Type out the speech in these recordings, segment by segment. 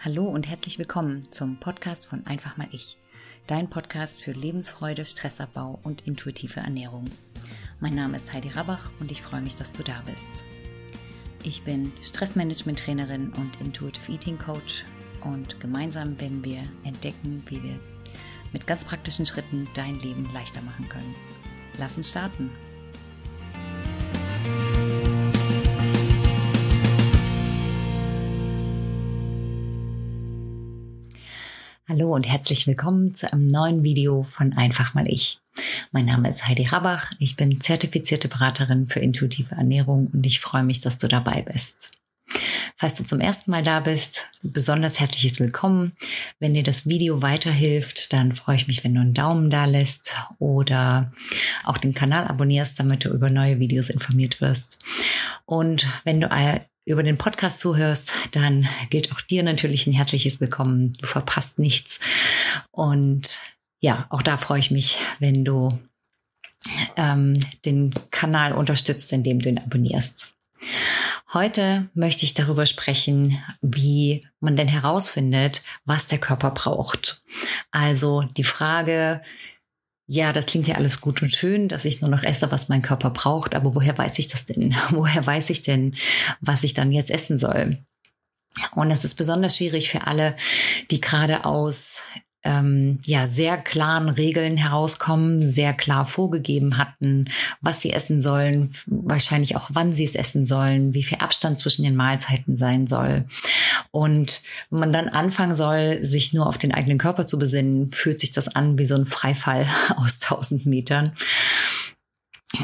Hallo und herzlich willkommen zum Podcast von Einfach mal ich. Dein Podcast für Lebensfreude, Stressabbau und intuitive Ernährung. Mein Name ist Heidi Rabach und ich freue mich, dass du da bist. Ich bin Stressmanagement-Trainerin und Intuitive Eating Coach und gemeinsam werden wir entdecken, wie wir mit ganz praktischen Schritten dein Leben leichter machen können. Lass uns starten. Hallo und herzlich willkommen zu einem neuen Video von Einfach mal ich. Mein Name ist Heidi Rabach, ich bin zertifizierte Beraterin für intuitive Ernährung und ich freue mich, dass du dabei bist. Falls du zum ersten Mal da bist, besonders herzliches Willkommen. Wenn dir das Video weiterhilft, dann freue ich mich, wenn du einen Daumen da lässt oder auch den Kanal abonnierst, damit du über neue Videos informiert wirst. Und wenn du über den Podcast zuhörst, dann gilt auch dir natürlich ein herzliches Willkommen. Du verpasst nichts. Und ja, auch da freue ich mich, wenn du ähm, den Kanal unterstützt, indem du ihn abonnierst. Heute möchte ich darüber sprechen, wie man denn herausfindet, was der Körper braucht. Also die Frage, ja, das klingt ja alles gut und schön, dass ich nur noch esse, was mein Körper braucht, aber woher weiß ich das denn? Woher weiß ich denn, was ich dann jetzt essen soll? Und das ist besonders schwierig für alle, die gerade aus ähm, ja sehr klaren Regeln herauskommen, sehr klar vorgegeben hatten, was sie essen sollen, wahrscheinlich auch wann sie es essen sollen, wie viel Abstand zwischen den Mahlzeiten sein soll. Und wenn man dann anfangen soll, sich nur auf den eigenen Körper zu besinnen, fühlt sich das an wie so ein Freifall aus tausend Metern.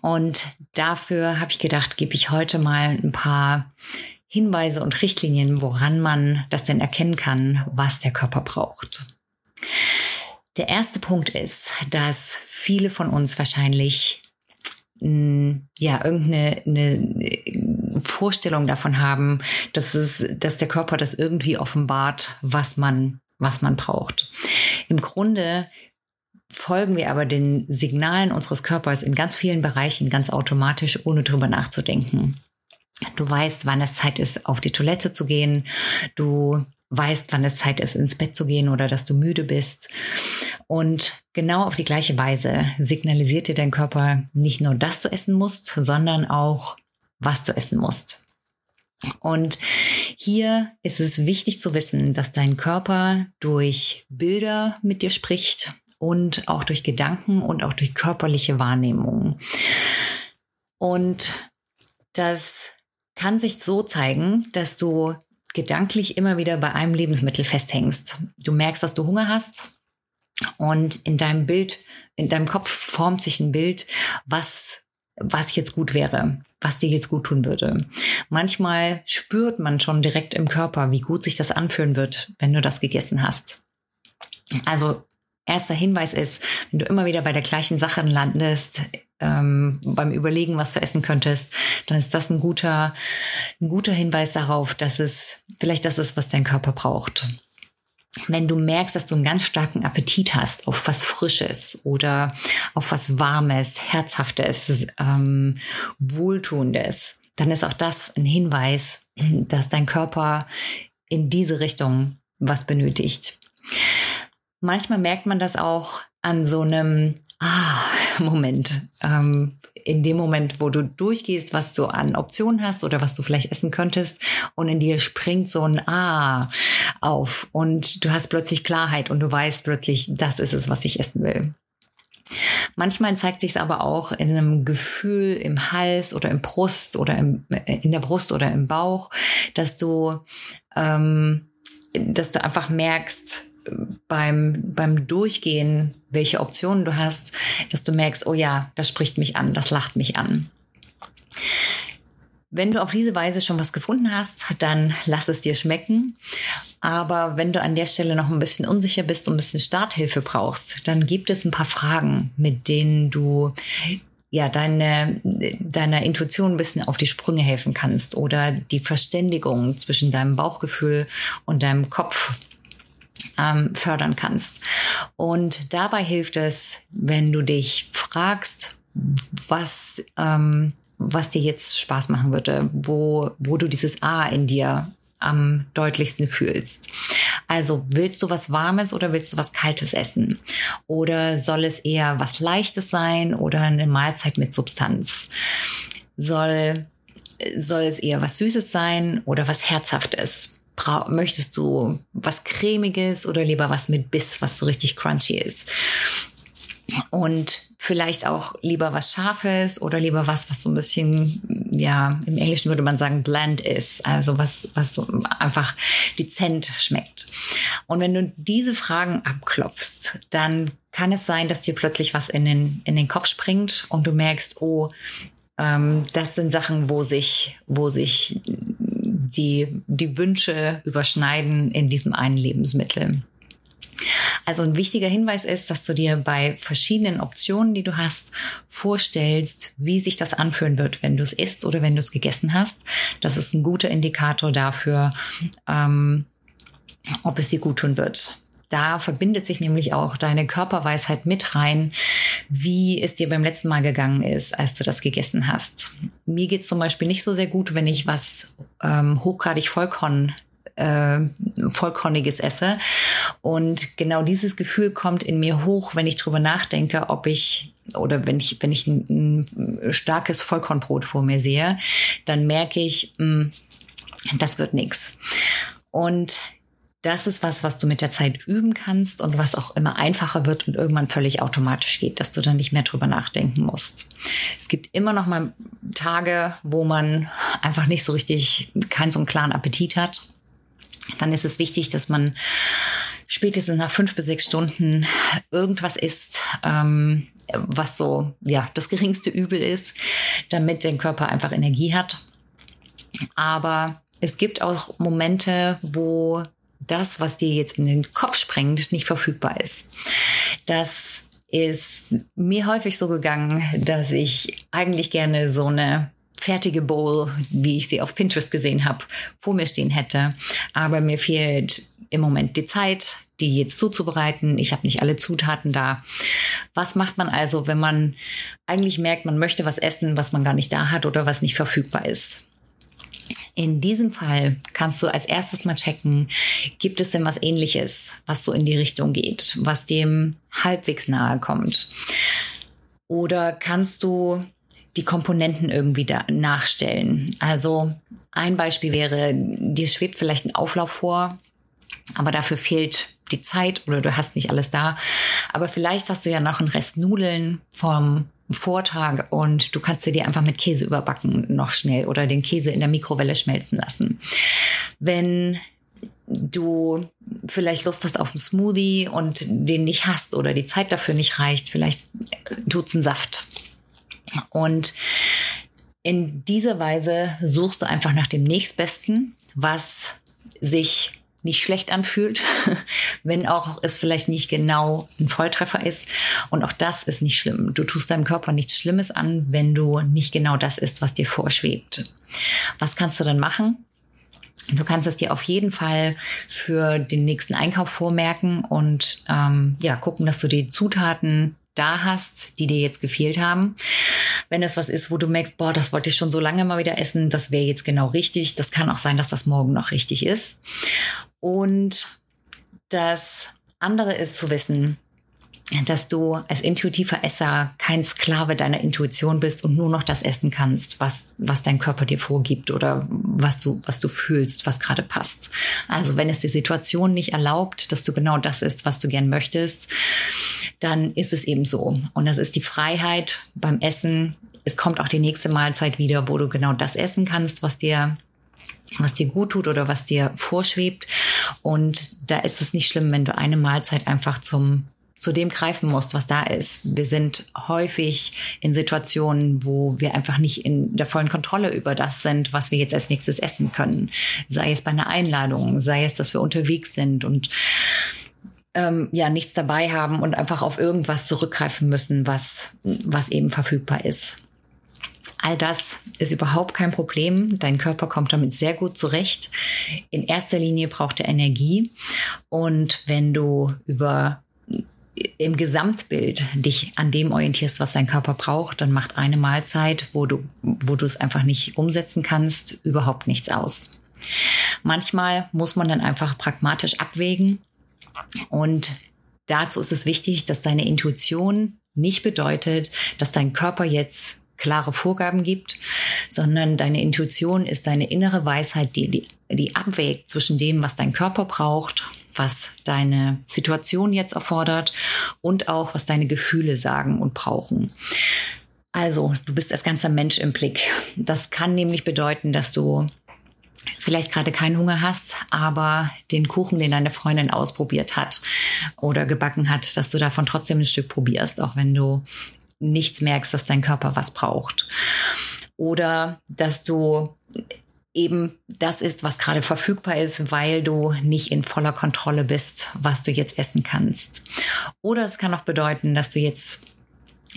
Und dafür habe ich gedacht, gebe ich heute mal ein paar Hinweise und Richtlinien, woran man das denn erkennen kann, was der Körper braucht. Der erste Punkt ist, dass viele von uns wahrscheinlich mm, ja irgendeine eine Vorstellung davon haben, dass es, dass der Körper das irgendwie offenbart, was man, was man braucht. Im Grunde folgen wir aber den Signalen unseres Körpers in ganz vielen Bereichen ganz automatisch, ohne drüber nachzudenken. Du weißt, wann es Zeit ist, auf die Toilette zu gehen. Du weißt, wann es Zeit ist, ins Bett zu gehen oder dass du müde bist. Und genau auf die gleiche Weise signalisiert dir dein Körper nicht nur, dass du essen musst, sondern auch, was du essen musst. Und hier ist es wichtig zu wissen, dass dein Körper durch Bilder mit dir spricht und auch durch Gedanken und auch durch körperliche Wahrnehmung. Und das kann sich so zeigen, dass du gedanklich immer wieder bei einem Lebensmittel festhängst. Du merkst, dass du Hunger hast und in deinem Bild, in deinem Kopf formt sich ein Bild, was was jetzt gut wäre, was dir jetzt gut tun würde. Manchmal spürt man schon direkt im Körper, wie gut sich das anfühlen wird, wenn du das gegessen hast. Also erster Hinweis ist, wenn du immer wieder bei der gleichen Sache landest, ähm, beim Überlegen, was du essen könntest, dann ist das ein guter, ein guter Hinweis darauf, dass es vielleicht das ist, was dein Körper braucht. Wenn du merkst, dass du einen ganz starken Appetit hast auf was Frisches oder auf was Warmes, Herzhaftes, ähm, Wohltuendes, dann ist auch das ein Hinweis, dass dein Körper in diese Richtung was benötigt. Manchmal merkt man das auch an so einem Ah, Moment. Ähm, in dem Moment, wo du durchgehst, was du an Optionen hast oder was du vielleicht essen könntest und in dir springt so ein Ah auf und du hast plötzlich Klarheit und du weißt plötzlich, das ist es, was ich essen will. Manchmal zeigt sich es aber auch in einem Gefühl im Hals oder im Brust oder im, äh, in der Brust oder im Bauch, dass du, ähm, dass du einfach merkst, beim, beim Durchgehen, welche Optionen du hast, dass du merkst, oh ja, das spricht mich an, das lacht mich an. Wenn du auf diese Weise schon was gefunden hast, dann lass es dir schmecken. Aber wenn du an der Stelle noch ein bisschen unsicher bist und ein bisschen Starthilfe brauchst, dann gibt es ein paar Fragen, mit denen du ja, deine, deiner Intuition ein bisschen auf die Sprünge helfen kannst oder die Verständigung zwischen deinem Bauchgefühl und deinem Kopf ähm, fördern kannst. Und dabei hilft es, wenn du dich fragst, was, ähm, was dir jetzt Spaß machen würde, wo, wo du dieses A in dir am deutlichsten fühlst. Also willst du was Warmes oder willst du was Kaltes essen? Oder soll es eher was Leichtes sein oder eine Mahlzeit mit Substanz? Soll, soll es eher was Süßes sein oder was Herzhaftes? Möchtest du was cremiges oder lieber was mit Biss, was so richtig crunchy ist? Und vielleicht auch lieber was Scharfes oder lieber was, was so ein bisschen, ja, im Englischen würde man sagen, bland ist. Also was, was so einfach dezent schmeckt. Und wenn du diese Fragen abklopfst, dann kann es sein, dass dir plötzlich was in den, in den Kopf springt und du merkst, oh, ähm, das sind Sachen, wo sich, wo sich die, die Wünsche überschneiden in diesem einen Lebensmittel. Also ein wichtiger Hinweis ist, dass du dir bei verschiedenen Optionen, die du hast, vorstellst, wie sich das anfühlen wird, wenn du es isst oder wenn du es gegessen hast. Das ist ein guter Indikator dafür, ähm, ob es dir gut tun wird. Da verbindet sich nämlich auch deine Körperweisheit mit rein, wie es dir beim letzten Mal gegangen ist, als du das gegessen hast. Mir geht es zum Beispiel nicht so sehr gut, wenn ich was ähm, hochgradig Vollkorn äh, Vollkorniges esse. Und genau dieses Gefühl kommt in mir hoch, wenn ich drüber nachdenke, ob ich oder wenn ich, wenn ich ein, ein starkes Vollkornbrot vor mir sehe, dann merke ich, mh, hm, das wird nix. Und das ist was, was du mit der Zeit üben kannst und was auch immer einfacher wird und irgendwann völlig automatisch geht, dass du dann nicht mehr drüber nachdenken musst. Es gibt immer noch mal Tage, wo man einfach nicht so richtig keinen so einen klaren Appetit hat. Dann ist es wichtig, dass man spätestens nach fünf bis sechs Stunden irgendwas isst, ähm, was so ja das geringste Übel ist, damit der Körper einfach Energie hat. Aber es gibt auch Momente, wo das, was dir jetzt in den Kopf sprengt, nicht verfügbar ist. Das ist mir häufig so gegangen, dass ich eigentlich gerne so eine fertige Bowl, wie ich sie auf Pinterest gesehen habe, vor mir stehen hätte. Aber mir fehlt im Moment die Zeit, die jetzt zuzubereiten. Ich habe nicht alle Zutaten da. Was macht man also, wenn man eigentlich merkt, man möchte was essen, was man gar nicht da hat oder was nicht verfügbar ist? In diesem Fall kannst du als erstes mal checken, gibt es denn was ähnliches, was so in die Richtung geht, was dem halbwegs nahe kommt? Oder kannst du die Komponenten irgendwie da nachstellen? Also ein Beispiel wäre, dir schwebt vielleicht ein Auflauf vor, aber dafür fehlt die Zeit oder du hast nicht alles da. Aber vielleicht hast du ja noch einen Rest Nudeln vom Vortag und du kannst dir einfach mit Käse überbacken noch schnell oder den Käse in der Mikrowelle schmelzen lassen. Wenn du vielleicht Lust hast auf einen Smoothie und den nicht hast oder die Zeit dafür nicht reicht, vielleicht tut's einen Saft. Und in dieser Weise suchst du einfach nach dem nächstbesten, was sich nicht schlecht anfühlt, wenn auch es vielleicht nicht genau ein Volltreffer ist. Und auch das ist nicht schlimm. Du tust deinem Körper nichts Schlimmes an, wenn du nicht genau das isst, was dir vorschwebt. Was kannst du dann machen? Du kannst es dir auf jeden Fall für den nächsten Einkauf vormerken und ähm, ja gucken, dass du die Zutaten da hast, die dir jetzt gefehlt haben. Wenn es was ist, wo du merkst, boah, das wollte ich schon so lange mal wieder essen, das wäre jetzt genau richtig. Das kann auch sein, dass das morgen noch richtig ist. Und das andere ist zu wissen, dass du als intuitiver Esser kein Sklave deiner Intuition bist und nur noch das essen kannst, was, was dein Körper dir vorgibt oder was du, was du fühlst, was gerade passt. Also wenn es die Situation nicht erlaubt, dass du genau das isst, was du gern möchtest, dann ist es eben so. Und das ist die Freiheit beim Essen. Es kommt auch die nächste Mahlzeit wieder, wo du genau das essen kannst, was dir was dir gut tut oder was dir vorschwebt. Und da ist es nicht schlimm, wenn du eine Mahlzeit einfach zum zu dem greifen musst, was da ist. Wir sind häufig in Situationen, wo wir einfach nicht in der vollen Kontrolle über das sind, was wir jetzt als nächstes essen können. Sei es bei einer Einladung, sei es, dass wir unterwegs sind und ähm, ja nichts dabei haben und einfach auf irgendwas zurückgreifen müssen, was, was eben verfügbar ist. All das ist überhaupt kein Problem. Dein Körper kommt damit sehr gut zurecht. In erster Linie braucht er Energie. Und wenn du über im Gesamtbild dich an dem orientierst, was dein Körper braucht, dann macht eine Mahlzeit, wo du, wo du es einfach nicht umsetzen kannst, überhaupt nichts aus. Manchmal muss man dann einfach pragmatisch abwägen und dazu ist es wichtig, dass deine Intuition nicht bedeutet, dass dein Körper jetzt klare Vorgaben gibt, sondern deine Intuition ist deine innere Weisheit, die, die, die abwägt zwischen dem, was dein Körper braucht, was deine Situation jetzt erfordert und auch, was deine Gefühle sagen und brauchen. Also, du bist als ganzer Mensch im Blick. Das kann nämlich bedeuten, dass du vielleicht gerade keinen Hunger hast, aber den Kuchen, den deine Freundin ausprobiert hat oder gebacken hat, dass du davon trotzdem ein Stück probierst, auch wenn du nichts merkst, dass dein Körper was braucht. Oder dass du eben das ist, was gerade verfügbar ist, weil du nicht in voller Kontrolle bist, was du jetzt essen kannst. Oder es kann auch bedeuten, dass du jetzt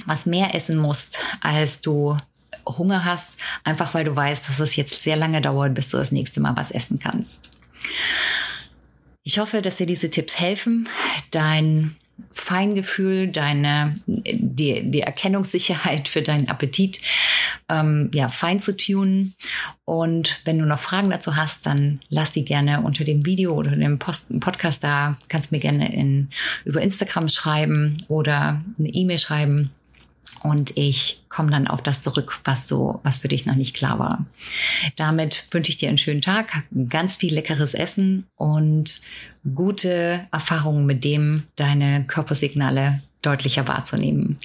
was mehr essen musst, als du Hunger hast, einfach weil du weißt, dass es jetzt sehr lange dauert, bis du das nächste Mal was essen kannst. Ich hoffe, dass dir diese Tipps helfen, dein Feingefühl, deine, die, die Erkennungssicherheit für deinen Appetit ähm, ja, fein zu tunen. Und wenn du noch Fragen dazu hast, dann lass die gerne unter dem Video oder dem Post, Podcast da. Kannst mir gerne in, über Instagram schreiben oder eine E-Mail schreiben. Und ich komme dann auf das zurück, was so, was für dich noch nicht klar war. Damit wünsche ich dir einen schönen Tag, ganz viel leckeres Essen und gute Erfahrungen mit dem, deine Körpersignale deutlicher wahrzunehmen.